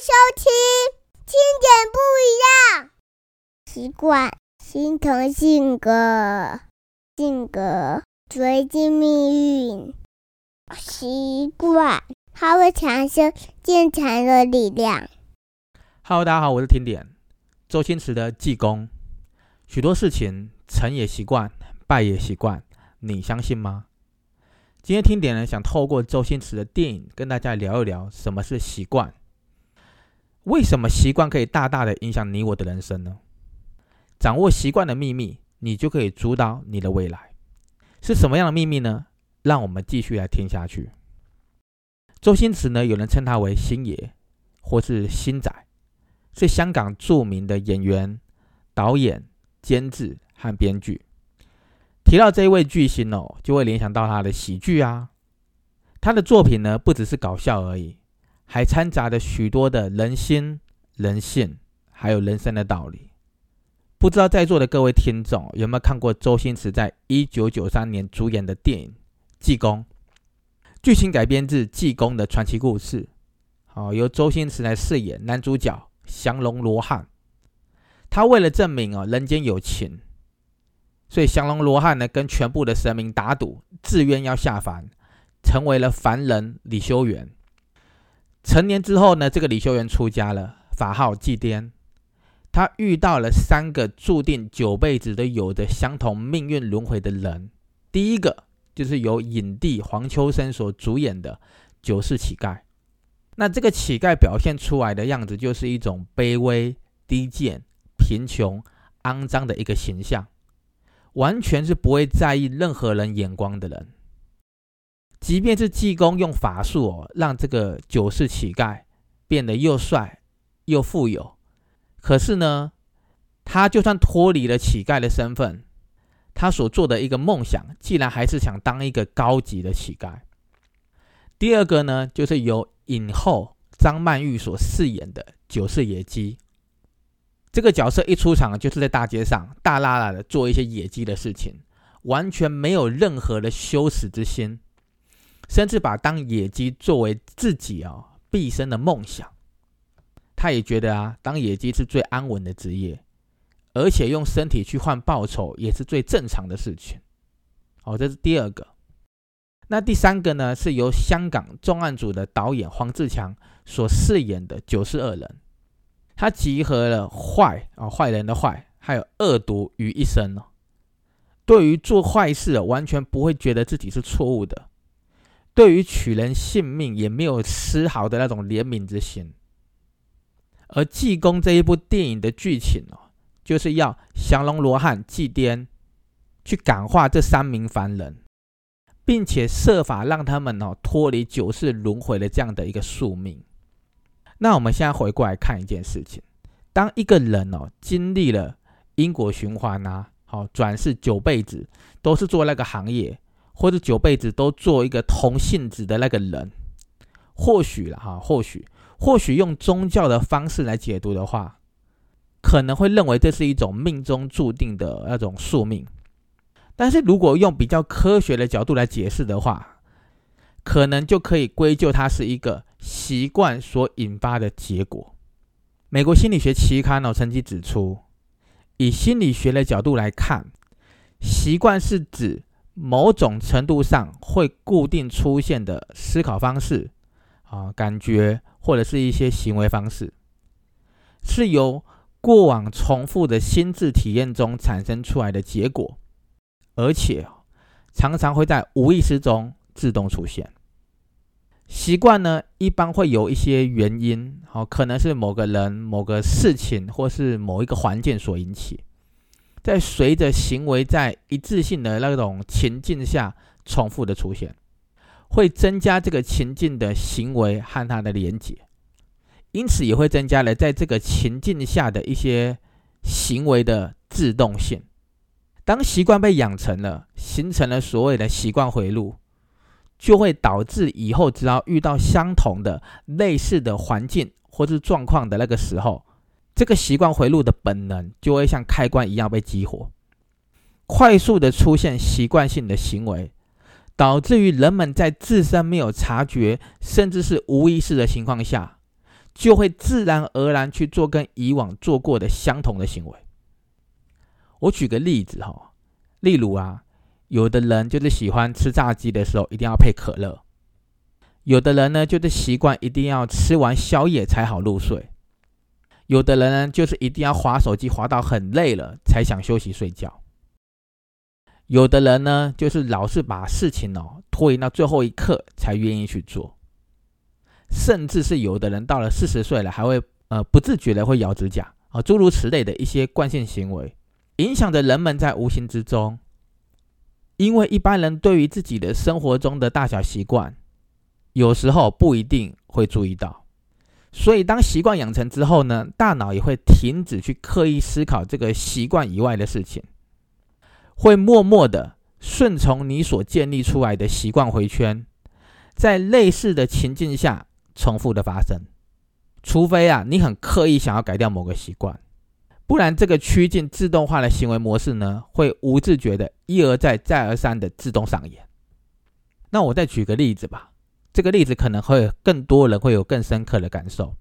收听，听点不一样。习惯心疼性格，性格决定命运。习惯它会产生坚强的力量。Hello，大家好，我是听点。周星驰的济公，许多事情成也习惯，败也习惯，你相信吗？今天听点呢，想透过周星驰的电影跟大家聊一聊什么是习惯，为什么习惯可以大大的影响你我的人生呢？掌握习惯的秘密，你就可以主导你的未来。是什么样的秘密呢？让我们继续来听下去。周星驰呢，有人称他为星爷，或是星仔，是香港著名的演员、导演、监制和编剧。提到这一位巨星哦，就会联想到他的喜剧啊。他的作品呢，不只是搞笑而已，还掺杂着许多的人心、人性，还有人生的道理。不知道在座的各位听众有没有看过周星驰在一九九三年主演的电影《济公》？剧情改编自济公的传奇故事，好，由周星驰来饰演男主角降龙罗汉。他为了证明哦，人间有情。所以降龙罗汉呢，跟全部的神明打赌，自愿要下凡，成为了凡人李修缘。成年之后呢，这个李修缘出家了，法号祭颠。他遇到了三个注定九辈子都有着相同命运轮回的人。第一个就是由影帝黄秋生所主演的九世乞丐。那这个乞丐表现出来的样子，就是一种卑微、低贱、贫穷、肮脏的一个形象。完全是不会在意任何人眼光的人，即便是济公用法术哦，让这个九世乞丐变得又帅又富有，可是呢，他就算脱离了乞丐的身份，他所做的一个梦想，既然还是想当一个高级的乞丐。第二个呢，就是由影后张曼玉所饰演的九世野鸡。这个角色一出场，就是在大街上大喇喇的做一些野鸡的事情，完全没有任何的羞耻之心，甚至把当野鸡作为自己啊毕生的梦想。他也觉得啊，当野鸡是最安稳的职业，而且用身体去换报酬也是最正常的事情。好，这是第二个。那第三个呢，是由香港重案组的导演黄志强所饰演的九十二人。他集合了坏啊坏人的坏，还有恶毒于一身哦。对于做坏事，完全不会觉得自己是错误的；对于取人性命，也没有丝毫的那种怜悯之心。而《济公》这一部电影的剧情哦，就是要降龙罗汉祭颠，去感化这三名凡人，并且设法让他们哦脱离九世轮回的这样的一个宿命。那我们现在回过来看一件事情：当一个人哦经历了因果循环啊，好转世九辈子都是做那个行业，或者九辈子都做一个同性质的那个人，或许了哈，或许或许用宗教的方式来解读的话，可能会认为这是一种命中注定的那种宿命。但是如果用比较科学的角度来解释的话，可能就可以归咎它是一个。习惯所引发的结果。美国心理学期刊呢曾经指出，以心理学的角度来看，习惯是指某种程度上会固定出现的思考方式、啊感觉或者是一些行为方式，是由过往重复的心智体验中产生出来的结果，而且常常会在无意识中自动出现。习惯呢，一般会有一些原因，好，可能是某个人、某个事情，或是某一个环境所引起，在随着行为在一致性的那种情境下重复的出现，会增加这个情境的行为和它的连结，因此也会增加了在这个情境下的一些行为的自动性。当习惯被养成了，形成了所谓的习惯回路。就会导致以后只要遇到相同的、类似的环境或是状况的那个时候，这个习惯回路的本能就会像开关一样被激活，快速的出现习惯性的行为，导致于人们在自身没有察觉，甚至是无意识的情况下，就会自然而然去做跟以往做过的相同的行为。我举个例子哈，例如啊，有的人就是喜欢吃炸鸡的时候一定要配可乐，有的人呢就是习惯一定要吃完宵夜才好入睡，有的人呢就是一定要划手机划到很累了才想休息睡觉，有的人呢就是老是把事情哦拖延到最后一刻才愿意去做。甚至是有的人到了四十岁了，还会呃不自觉的会咬指甲啊，诸如此类的一些惯性行为，影响着人们在无形之中。因为一般人对于自己的生活中的大小习惯，有时候不一定会注意到，所以当习惯养成之后呢，大脑也会停止去刻意思考这个习惯以外的事情，会默默的顺从你所建立出来的习惯回圈，在类似的情境下。重复的发生，除非啊，你很刻意想要改掉某个习惯，不然这个趋近自动化的行为模式呢，会无自觉的一而再、再而三的自动上演。那我再举个例子吧，这个例子可能会更多人会有更深刻的感受。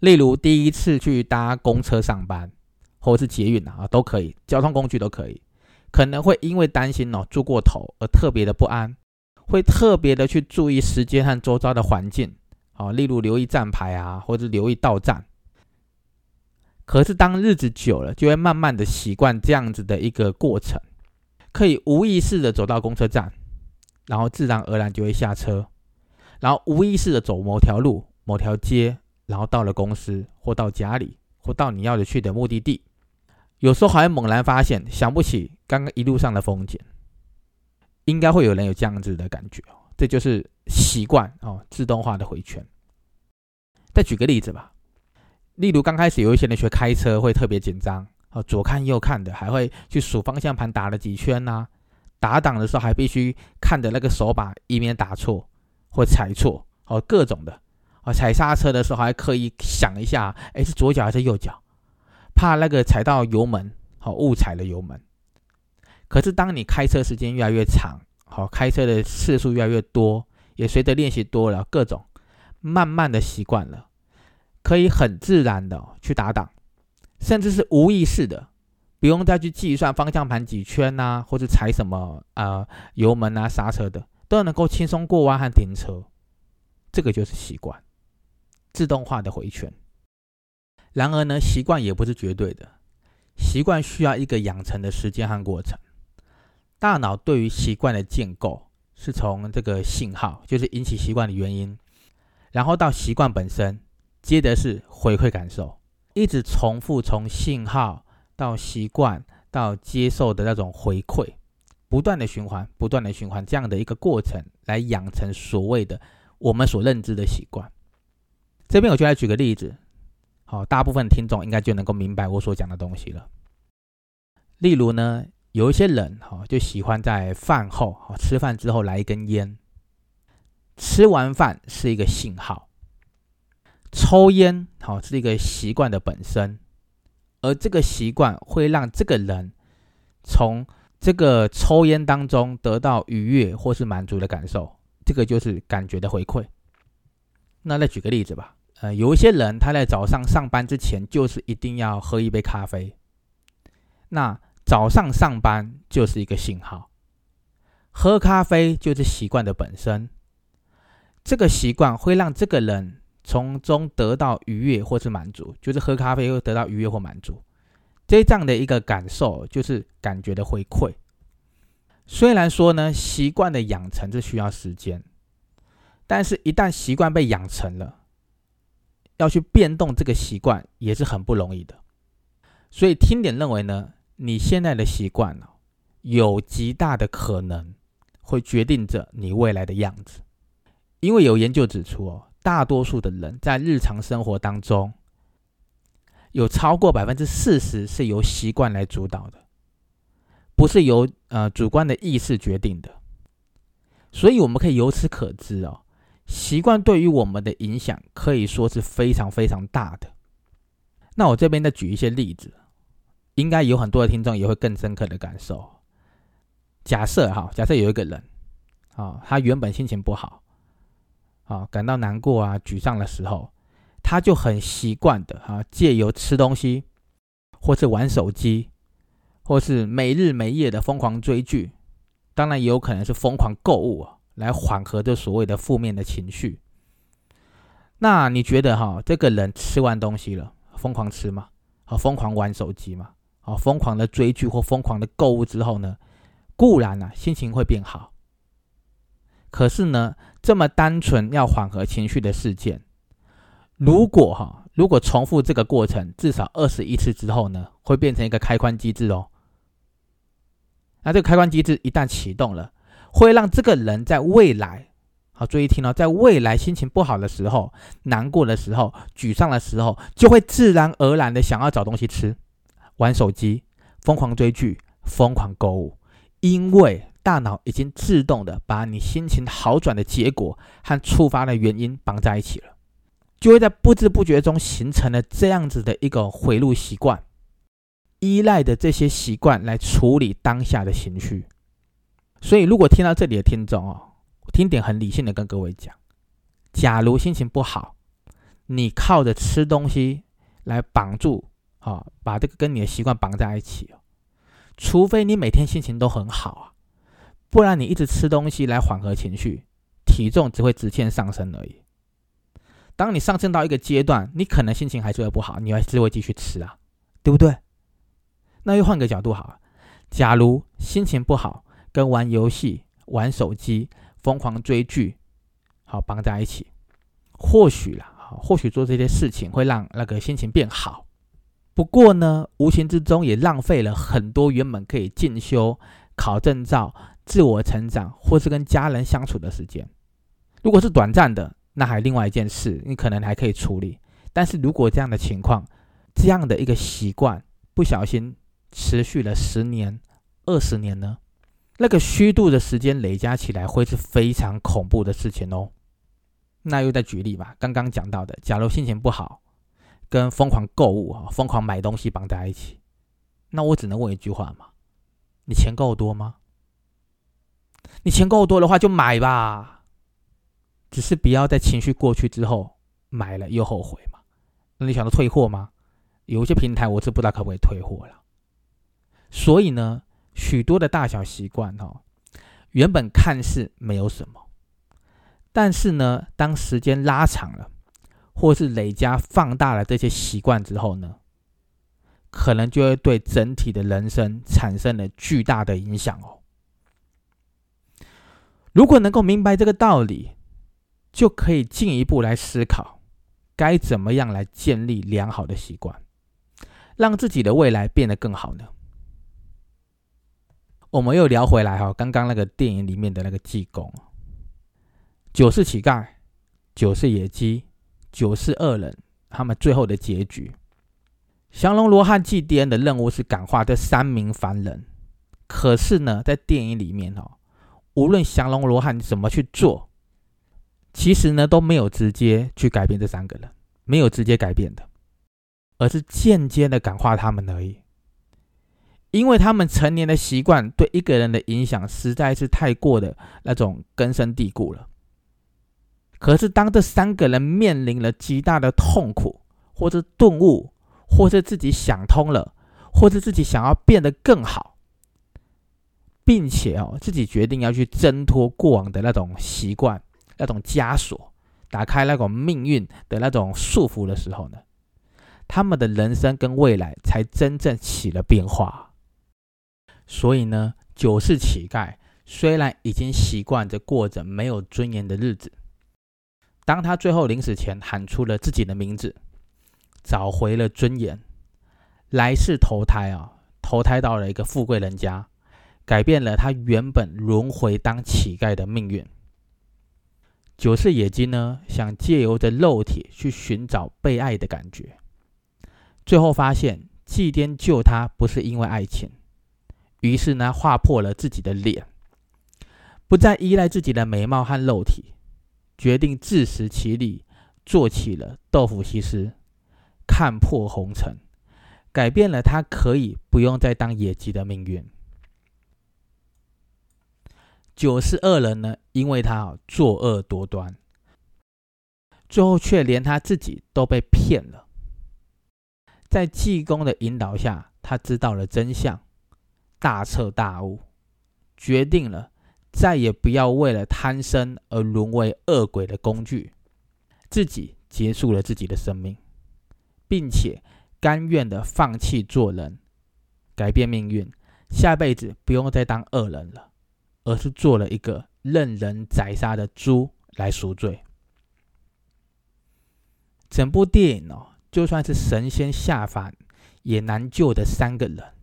例如第一次去搭公车上班，或者是捷运啊，都可以，交通工具都可以，可能会因为担心哦坐过头而特别的不安，会特别的去注意时间和周遭的环境。好，例如留意站牌啊，或者留意到站。可是当日子久了，就会慢慢的习惯这样子的一个过程，可以无意识的走到公车站，然后自然而然就会下车，然后无意识的走某条路、某条街，然后到了公司或到家里或到你要的去的目的地。有时候还会猛然发现，想不起刚刚一路上的风景。应该会有人有这样子的感觉哦，这就是习惯哦，自动化的回圈。再举个例子吧，例如刚开始有一些人学开车会特别紧张哦，左看右看的，还会去数方向盘打了几圈呐，打档的时候还必须看着那个手把，以免打错或踩错哦，各种的哦，踩刹车的时候还刻意想一下，哎，是左脚还是右脚，怕那个踩到油门，好误踩了油门。可是，当你开车时间越来越长，好，开车的次数越来越多，也随着练习多了，各种慢慢的习惯了，可以很自然的去打档，甚至是无意识的，不用再去计算方向盘几圈呐，或者踩什么啊油门啊刹车的，都能够轻松过弯和停车。这个就是习惯，自动化的回圈。然而呢，习惯也不是绝对的，习惯需要一个养成的时间和过程。大脑对于习惯的建构，是从这个信号，就是引起习惯的原因，然后到习惯本身，接着是回馈感受，一直重复从信号到习惯到接受的那种回馈，不断的循环，不断的循环这样的一个过程，来养成所谓的我们所认知的习惯。这边我就来举个例子，好，大部分听众应该就能够明白我所讲的东西了。例如呢？有一些人哈，就喜欢在饭后哈吃饭之后来一根烟。吃完饭是一个信号，抽烟好是一个习惯的本身，而这个习惯会让这个人从这个抽烟当中得到愉悦或是满足的感受，这个就是感觉的回馈。那再举个例子吧，呃，有一些人他在早上上班之前就是一定要喝一杯咖啡，那。早上上班就是一个信号，喝咖啡就是习惯的本身。这个习惯会让这个人从中得到愉悦或是满足，就是喝咖啡会得到愉悦或满足。这样的一个感受就是感觉的回馈。虽然说呢，习惯的养成是需要时间，但是一旦习惯被养成了，要去变动这个习惯也是很不容易的。所以听点认为呢？你现在的习惯呢，有极大的可能会决定着你未来的样子，因为有研究指出哦，大多数的人在日常生活当中，有超过百分之四十是由习惯来主导的，不是由呃主观的意识决定的，所以我们可以由此可知哦，习惯对于我们的影响可以说是非常非常大的。那我这边再举一些例子。应该有很多的听众也会更深刻的感受。假设哈，假设有一个人，啊，他原本心情不好，啊，感到难过啊、沮丧的时候，他就很习惯的啊，借由吃东西，或是玩手机，或是没日没夜的疯狂追剧，当然也有可能是疯狂购物啊，来缓和这所谓的负面的情绪。那你觉得哈，这个人吃完东西了，疯狂吃吗？啊，疯狂玩手机吗？啊，疯狂的追剧或疯狂的购物之后呢，固然呢心情会变好，可是呢，这么单纯要缓和情绪的事件，如果哈，如果重复这个过程至少二十一次之后呢，会变成一个开关机制哦。那这个开关机制一旦启动了，会让这个人在未来。好，注意听哦，在未来心情不好的时候、难过的时候、沮丧的时候，就会自然而然的想要找东西吃、玩手机、疯狂追剧、疯狂购物，因为大脑已经自动的把你心情好转的结果和触发的原因绑在一起了，就会在不知不觉中形成了这样子的一个回路习惯，依赖的这些习惯来处理当下的情绪。所以，如果听到这里的听众哦。听点很理性的跟各位讲，假如心情不好，你靠着吃东西来绑住，啊，把这个跟你的习惯绑在一起。除非你每天心情都很好啊，不然你一直吃东西来缓和情绪，体重只会直线上升而已。当你上升到一个阶段，你可能心情还是会不好，你还是会继续吃啊，对不对？那又换个角度好了，假如心情不好，跟玩游戏、玩手机。疯狂追剧，好绑在一起，或许啦，或许做这些事情会让那个心情变好。不过呢，无形之中也浪费了很多原本可以进修、考证照、自我成长，或是跟家人相处的时间。如果是短暂的，那还另外一件事，你可能还可以处理。但是如果这样的情况，这样的一个习惯不小心持续了十年、二十年呢？那个虚度的时间累加起来，会是非常恐怖的事情哦。那又再举例吧，刚刚讲到的，假如心情不好，跟疯狂购物啊、疯狂买东西绑在一起，那我只能问一句话嘛：你钱够多吗？你钱够多的话就买吧，只是不要在情绪过去之后买了又后悔嘛。那你想到退货吗？有些平台我是不知道可不可以退货了。所以呢？许多的大小习惯，哈，原本看似没有什么，但是呢，当时间拉长了，或是累加放大了这些习惯之后呢，可能就会对整体的人生产生了巨大的影响哦。如果能够明白这个道理，就可以进一步来思考，该怎么样来建立良好的习惯，让自己的未来变得更好呢？我们又聊回来哈，刚刚那个电影里面的那个济公，九世乞丐、九世野鸡、九世恶人，他们最后的结局，降龙罗汉祭奠的任务是感化这三名凡人。可是呢，在电影里面哦，无论降龙罗汉怎么去做，其实呢都没有直接去改变这三个人，没有直接改变的，而是间接的感化他们而已。因为他们成年的习惯对一个人的影响实在是太过的那种根深蒂固了。可是当这三个人面临了极大的痛苦，或者顿悟，或者自己想通了，或者自己想要变得更好，并且哦自己决定要去挣脱过往的那种习惯、那种枷锁，打开那种命运的那种束缚的时候呢，他们的人生跟未来才真正起了变化。所以呢，九世乞丐虽然已经习惯着过着没有尊严的日子，当他最后临死前喊出了自己的名字，找回了尊严，来世投胎啊，投胎到了一个富贵人家，改变了他原本轮回当乞丐的命运。九世野鸡呢，想借由着肉体去寻找被爱的感觉，最后发现祭奠救他不是因为爱情。于是呢，划破了自己的脸，不再依赖自己的美貌和肉体，决定自食其力，做起了豆腐西施，看破红尘，改变了他可以不用再当野鸡的命运。九世恶人呢，因为他作恶多端，最后却连他自己都被骗了。在济公的引导下，他知道了真相，大彻大悟，决定了再也不要为了贪生而沦为恶鬼的工具，自己结束了自己的生命，并且甘愿的放弃做人，改变命运，下辈子不用再当恶人了，而是做了一个任人宰杀的猪来赎罪。整部电影哦。就算是神仙下凡，也难救的三个人，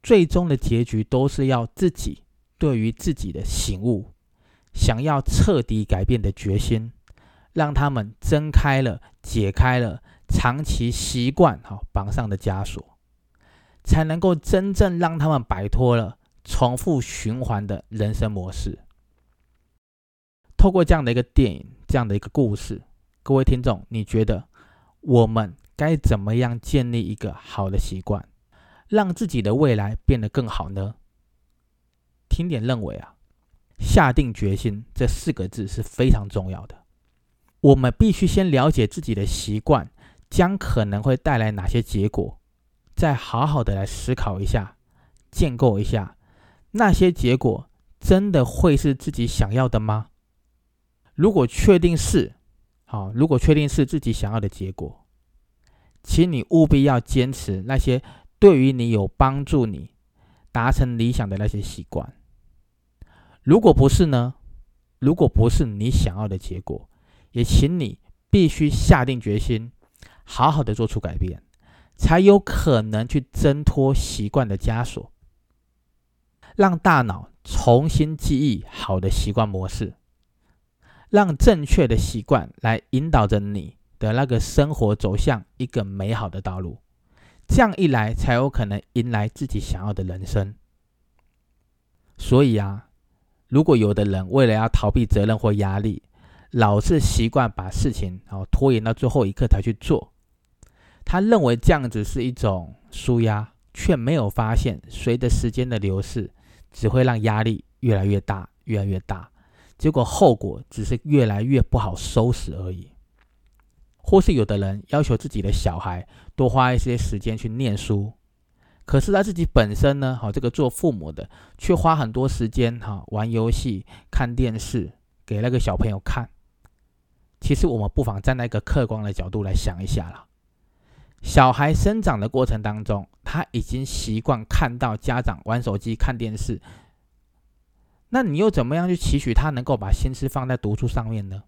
最终的结局都是要自己对于自己的醒悟，想要彻底改变的决心，让他们睁开了，解开了长期习惯哈绑上的枷锁，才能够真正让他们摆脱了重复循环的人生模式。透过这样的一个电影，这样的一个故事，各位听众，你觉得？我们该怎么样建立一个好的习惯，让自己的未来变得更好呢？听点认为啊，下定决心这四个字是非常重要的。我们必须先了解自己的习惯将可能会带来哪些结果，再好好的来思考一下，建构一下那些结果真的会是自己想要的吗？如果确定是。好，如果确定是自己想要的结果，请你务必要坚持那些对于你有帮助、你达成理想的那些习惯。如果不是呢？如果不是你想要的结果，也请你必须下定决心，好好的做出改变，才有可能去挣脱习惯的枷锁，让大脑重新记忆好的习惯模式。让正确的习惯来引导着你的那个生活走向一个美好的道路，这样一来才有可能迎来自己想要的人生。所以啊，如果有的人为了要逃避责任或压力，老是习惯把事情哦拖延到最后一刻才去做，他认为这样子是一种舒压，却没有发现随着时间的流逝，只会让压力越来越大，越来越大。结果后果只是越来越不好收拾而已，或是有的人要求自己的小孩多花一些时间去念书，可是他自己本身呢，好这个做父母的却花很多时间哈玩游戏、看电视给那个小朋友看。其实我们不妨站在一个客观的角度来想一下啦，小孩生长的过程当中，他已经习惯看到家长玩手机、看电视。那你又怎么样去期许他能够把心思放在读书上面呢？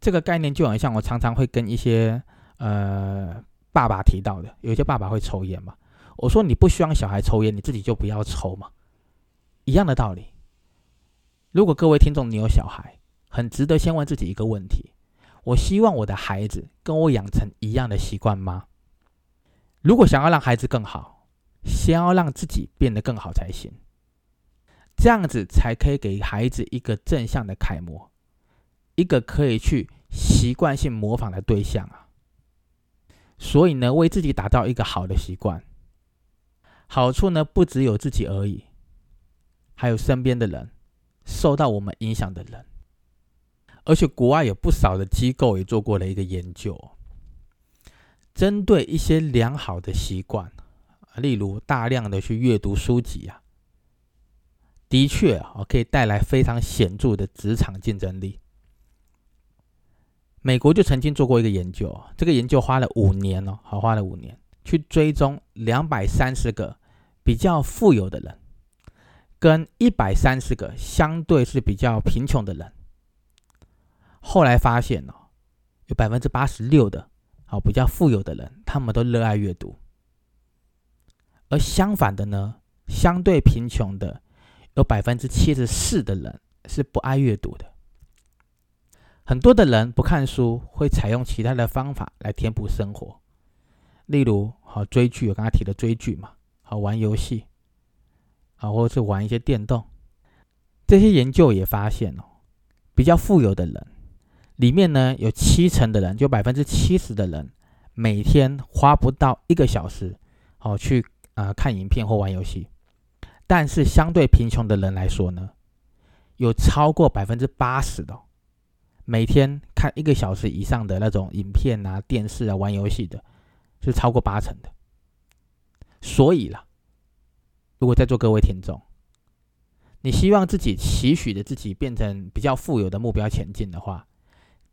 这个概念就很像我常常会跟一些呃爸爸提到的，有些爸爸会抽烟嘛。我说你不希望小孩抽烟，你自己就不要抽嘛，一样的道理。如果各位听众你有小孩，很值得先问自己一个问题：我希望我的孩子跟我养成一样的习惯吗？如果想要让孩子更好，先要让自己变得更好才行。这样子才可以给孩子一个正向的楷模，一个可以去习惯性模仿的对象啊。所以呢，为自己打造一个好的习惯，好处呢不只有自己而已，还有身边的人，受到我们影响的人。而且国外有不少的机构也做过了一个研究，针对一些良好的习惯，例如大量的去阅读书籍啊。的确啊，可以带来非常显著的职场竞争力。美国就曾经做过一个研究，这个研究花了五年哦，好花了五年去追踪两百三十个比较富有的人，跟一百三十个相对是比较贫穷的人。后来发现哦，有百分之八十六的好比较富有的人，他们都热爱阅读，而相反的呢，相对贫穷的。有百分之七十四的人是不爱阅读的，很多的人不看书，会采用其他的方法来填补生活，例如好追剧，我刚才提的追剧嘛，好玩游戏，啊，或者是玩一些电动。这些研究也发现哦，比较富有的人里面呢，有七成的人，就百分之七十的人，每天花不到一个小时，好去啊看影片或玩游戏。但是相对贫穷的人来说呢，有超过百分之八十的每天看一个小时以上的那种影片啊、电视啊、玩游戏的，是超过八成的。所以啦，如果在座各位听众，你希望自己期许的自己变成比较富有的目标前进的话，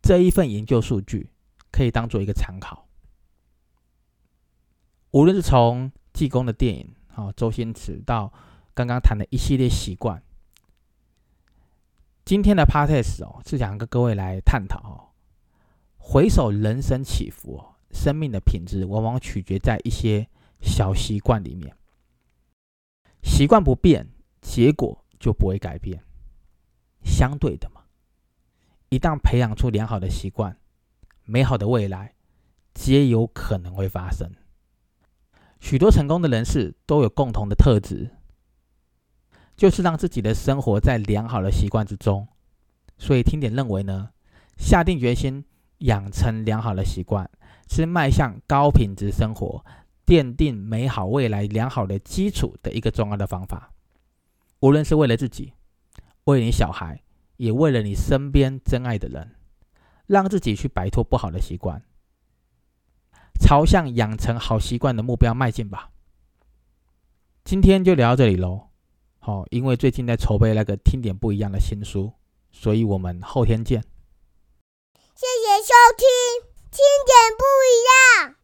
这一份研究数据可以当做一个参考。无论是从济公的电影，哦，周星驰到刚刚谈的一系列习惯，今天的 podcast 哦，是想跟各位来探讨哦，回首人生起伏哦，生命的品质往往取决在一些小习惯里面，习惯不变，结果。就不会改变。相对的嘛，一旦培养出良好的习惯，美好的未来皆有可能会发生。许多成功的人士都有共同的特质，就是让自己的生活在良好的习惯之中。所以听点认为呢，下定决心养成良好的习惯，是迈向高品质生活、奠定美好未来良好的基础的一个重要的方法。无论是为了自己，为你小孩，也为了你身边真爱的人，让自己去摆脱不好的习惯，朝向养成好习惯的目标迈进吧。今天就聊到这里喽。好，因为最近在筹备那个听点不一样的新书，所以我们后天见。谢谢收听，听点不一样。